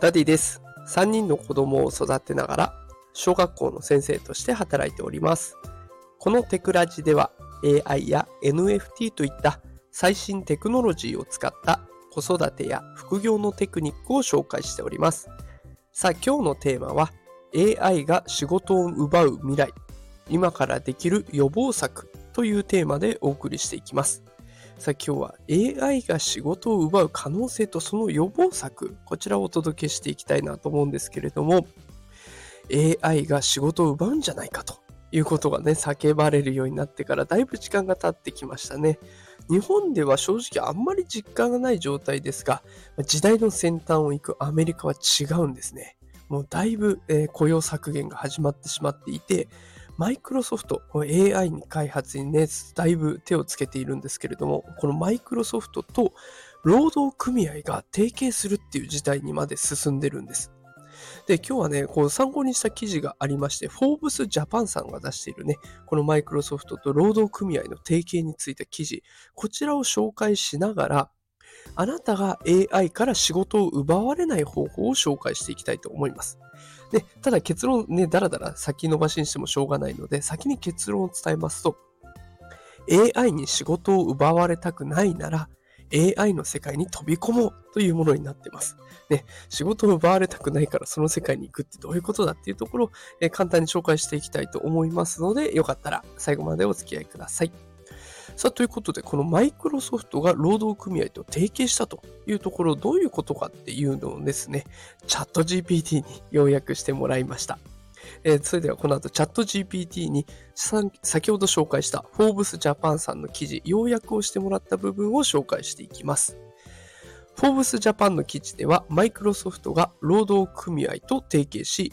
ダディです。3人の子供を育てながら、小学校の先生として働いております。このテクラジでは AI や NFT といった最新テクノロジーを使った子育てや副業のテクニックを紹介しております。さあ今日のテーマは AI が仕事を奪う未来、今からできる予防策というテーマでお送りしていきます。さあ今日は AI が仕事を奪う可能性とその予防策、こちらをお届けしていきたいなと思うんですけれども、AI が仕事を奪うんじゃないかということがね、叫ばれるようになってからだいぶ時間が経ってきましたね。日本では正直あんまり実感がない状態ですが、時代の先端を行くアメリカは違うんですね。もうだいぶ、え、雇用削減が始まってしまっていて、マイクロソフト、AI に開発にね、だいぶ手をつけているんですけれども、このマイクロソフトと労働組合が提携するっていう事態にまで進んでるんです。で、今日はね、こう参考にした記事がありまして、フォーブスジャパンさんが出しているね、このマイクロソフトと労働組合の提携についた記事、こちらを紹介しながら、あなたが AI から仕事を奪われない方法を紹介していきたいと思います。で、ただ結論ね、だらだら先延ばしにしてもしょうがないので、先に結論を伝えますと、AI に仕事を奪われたくないなら、AI の世界に飛び込もうというものになってます。ね、仕事を奪われたくないからその世界に行くってどういうことだっていうところを、え簡単に紹介していきたいと思いますので、よかったら最後までお付き合いください。さあ、ということで、このマイクロソフトが労働組合と提携したというところ、どういうことかっていうのをですね、チャット GPT に要約してもらいました。えー、それではこの後チャット GPT に先ほど紹介したフォーブスジャパンさんの記事、要約をしてもらった部分を紹介していきます。フォーブスジャパンの記事では、マイクロソフトが労働組合と提携し、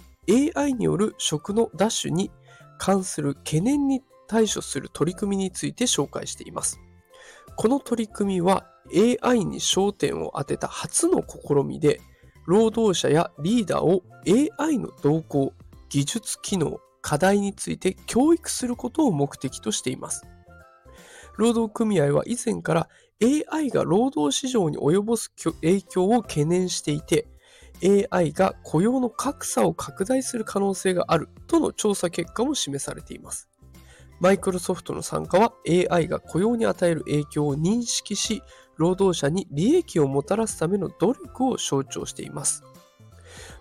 AI による職のダッシュに関する懸念に対処する取り組みについて紹介しています。この取り組みは AI に焦点を当てた初の試みで、労働者やリーダーを AI の動向、技術機能、課題について教育することを目的としています。労働組合は以前から AI が労働市場に及ぼす影響を懸念していて、AI が雇用の格差を拡大する可能性があるとの調査結果も示されています。マイクロソフトの参加は AI が雇用に与える影響を認識し、労働者に利益をもたらすための努力を象徴しています。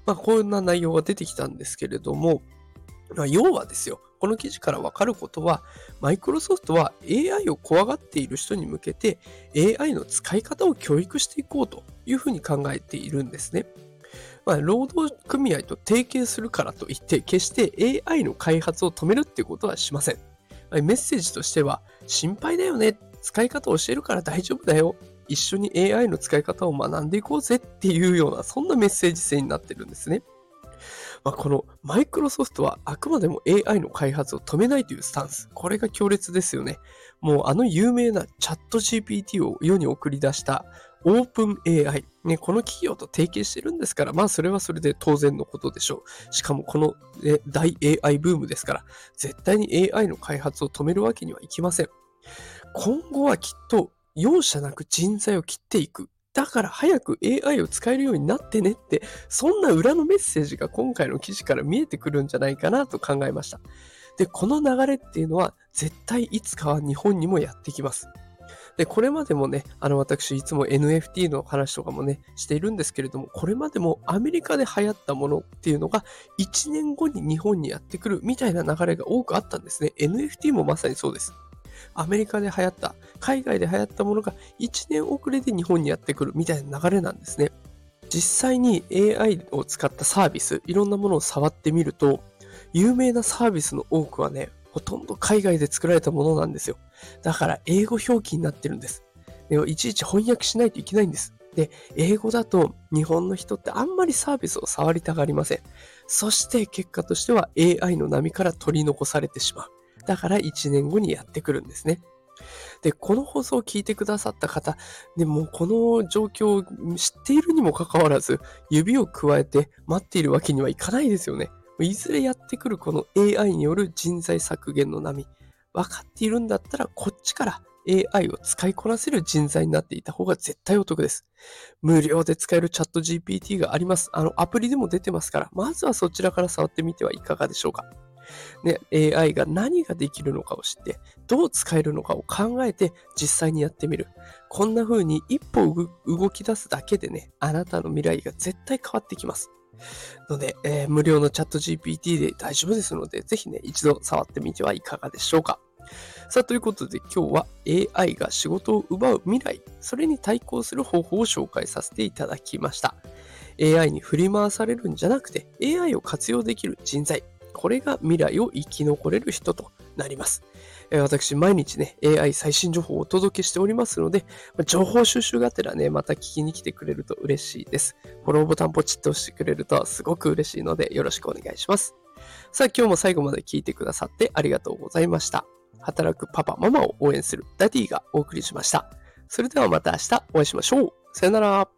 まあ、こんな内容が出てきたんですけれども、まあ、要はですよ、この記事からわかることは、マイクロソフトは AI を怖がっている人に向けて AI の使い方を教育していこうというふうに考えているんですね。まあ、労働組合と提携するからといって、決して AI の開発を止めるっていうことはしません。メッセージとしては、心配だよね。使い方を教えるから大丈夫だよ。一緒に AI の使い方を学んでいこうぜっていうような、そんなメッセージ性になってるんですね。まあ、このマイクロソフトはあくまでも AI の開発を止めないというスタンス。これが強烈ですよね。もうあの有名なチャット GPT を世に送り出したオープン AI。ね、この企業と提携してるんですから、まあそれはそれで当然のことでしょう。しかもこの、ね、大 AI ブームですから、絶対に AI の開発を止めるわけにはいきません。今後はきっと容赦なく人材を切っていく。だから早く AI を使えるようになってねって、そんな裏のメッセージが今回の記事から見えてくるんじゃないかなと考えました。で、この流れっていうのは絶対いつかは日本にもやってきます。で、これまでもね、あの私いつも NFT の話とかもね、しているんですけれども、これまでもアメリカで流行ったものっていうのが1年後に日本にやってくるみたいな流れが多くあったんですね。NFT もまさにそうです。アメリカで流行った、海外で流行ったものが1年遅れで日本にやってくるみたいな流れなんですね。実際に AI を使ったサービス、いろんなものを触ってみると、有名なサービスの多くはね、ほとんど海外で作られたものなんですよ。だから英語表記になってるんです。でいちいち翻訳しないといけないんです。で、英語だと日本の人ってあんまりサービスを触りたがりません。そして結果としては AI の波から取り残されてしまう。だから1年後にやってくるんですね。で、この放送を聞いてくださった方、でもこの状況を知っているにもかかわらず、指をくわえて待っているわけにはいかないですよね。いずれやってくるこの AI による人材削減の波、分かっているんだったらこっちから AI を使いこなせる人材になっていた方が絶対お得です。無料で使えるチャット GPT があります。あの、アプリでも出てますから、まずはそちらから触ってみてはいかがでしょうか。AI が何ができるのかを知って、どう使えるのかを考えて実際にやってみる。こんな風に一歩動き出すだけでね、あなたの未来が絶対変わってきます。ので、えー、無料のチャット GPT で大丈夫ですので、ぜひね、一度触ってみてはいかがでしょうか。さあ、ということで今日は AI が仕事を奪う未来、それに対抗する方法を紹介させていただきました。AI に振り回されるんじゃなくて AI を活用できる人材、これが未来を生き残れる人となります。私、毎日ね、AI 最新情報をお届けしておりますので、情報収集がてらね、また聞きに来てくれると嬉しいです。フォローボタンポチッと押してくれるとすごく嬉しいので、よろしくお願いします。さあ、今日も最後まで聞いてくださってありがとうございました。働くパパ、ママを応援するダディがお送りしました。それではまた明日お会いしましょう。さよなら。